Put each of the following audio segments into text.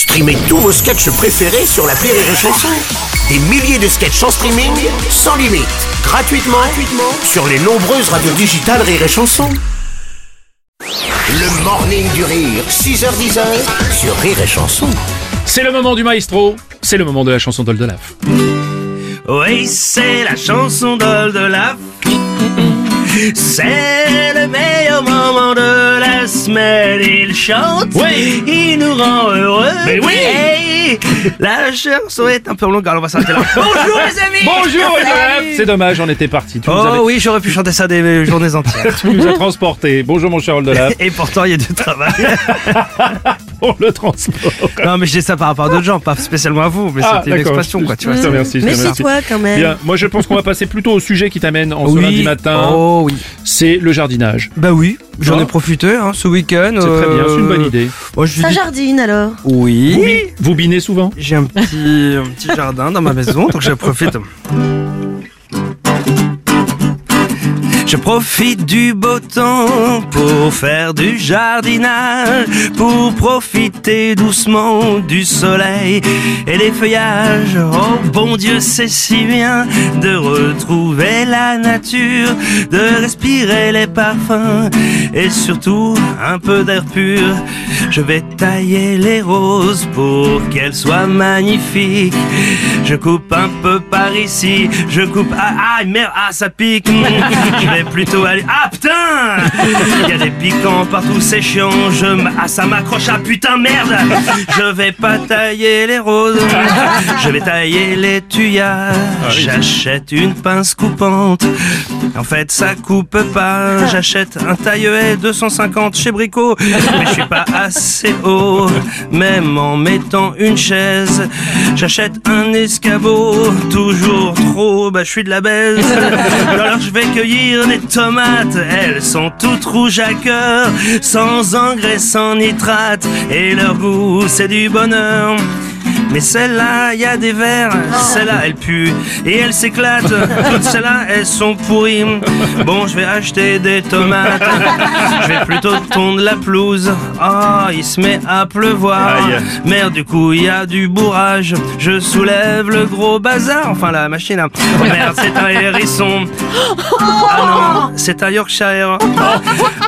Streamez tous vos sketchs préférés sur la Rire et Chanson. Des milliers de sketchs en streaming, sans limite, gratuitement, gratuitement sur les nombreuses radios digitales Rire et Chanson. Le morning du rire, 6h10 sur Rire et Chanson. C'est le moment du maestro, c'est le moment de la chanson d'Oldelaf. Oui, c'est la chanson d'Oldelaf. C'est le meilleur moment de la semaine. Il chante, Oui. il nous rend heureux. Mais oui. Hey, la chanson est un peu longue, alors on va s'arrêter là. Bonjour les amis Bonjour Oldelaf C'est dommage, on était parti. Oh oui, j'aurais pu chanter ça des journées entières. tu nous as transporté. Bonjour mon cher Oldelaf, Et pourtant, il y a du travail. on le transport. Non, mais je dis ça par rapport à d'autres gens, pas spécialement à vous, mais Ah, c'était une expression, quoi, tu Je vois. te remercie, je te Mais c'est toi quand même. Bien, moi je pense qu'on va passer plutôt au sujet qui t'amène en ce lundi matin. Oh oui. C'est le jardinage. Bah oui, j'en Ah. ai profité hein, ce week-end. C'est très bien, c'est une bonne idée. Moi, je Ça dis- jardine alors Oui. Vous, bi- vous binez souvent J'ai un petit, un petit jardin dans ma maison, donc je profite. Je profite du beau temps pour faire du jardinage, pour profiter doucement du soleil et des feuillages. Oh bon Dieu, c'est si bien de retrouver la nature, de respirer les parfums et surtout un peu d'air pur. Je vais tailler les roses pour qu'elles soient magnifiques. Je coupe un peu par ici, je coupe. Ah, ah merde, ah ça pique. Je vais plutôt aller. Ah putain Il y a des piquants partout, c'est chiant. Je m- Ah ça m'accroche, ah putain merde Je vais pas tailler les roses, je vais tailler les tuyas. J'achète une pince coupante. En fait, ça coupe pas. J'achète un taille 250 chez Brico, mais je suis pas assez haut. Même en mettant une chaise, j'achète un escabeau. Toujours trop, bah je suis de la baise. Alors je vais cueillir des tomates. Elles sont toutes rouges à cœur, sans engrais, sans nitrate. Et leur goût, c'est du bonheur. Mais celle-là, y a des vers, celle-là elle pue et elle s'éclate. Toutes celles-là, elles sont pourries. Bon, je vais acheter des tomates. Plutôt tondre la pelouse. Oh, il se met à pleuvoir. Aïe. Merde, du coup, il y a du bourrage. Je soulève le gros bazar. Enfin, la machine. Oh, merde, c'est un hérisson. Ah non, c'est un Yorkshire.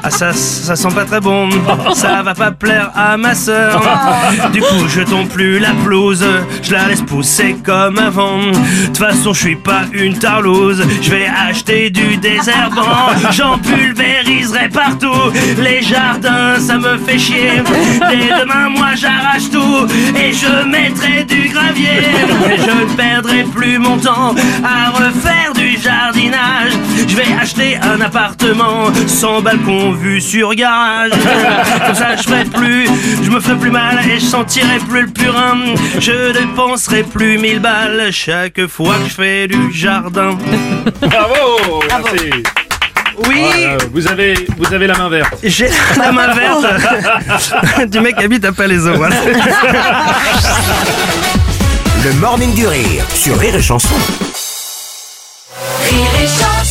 Ah, ça, ça sent pas très bon. Ça va pas plaire à ma sœur. Du coup, je tombe plus la pelouse. Je la laisse pousser comme avant. De toute façon, je suis pas une tarlouse. Je vais acheter du désherbant. J'en pulvériserai partout. Les jardins, ça me fait chier. Dès demain, moi, j'arrache tout. Et je mettrai du gravier. Et je ne perdrai plus mon temps à refaire du jardinage. Je vais acheter un appartement sans balcon vu sur garage. Comme ça, je ferai plus, je me ferai plus mal et je sentirai plus le purin. Je dépenserai plus mille balles chaque fois que je fais du jardin. Bravo Merci Oui, Voilà, vous, avez, vous avez la main verte. j'ai la main verte du mec qui habite à Palaiso. Voilà. Le morning du rire sur Rire et Chanson. Rire et chanson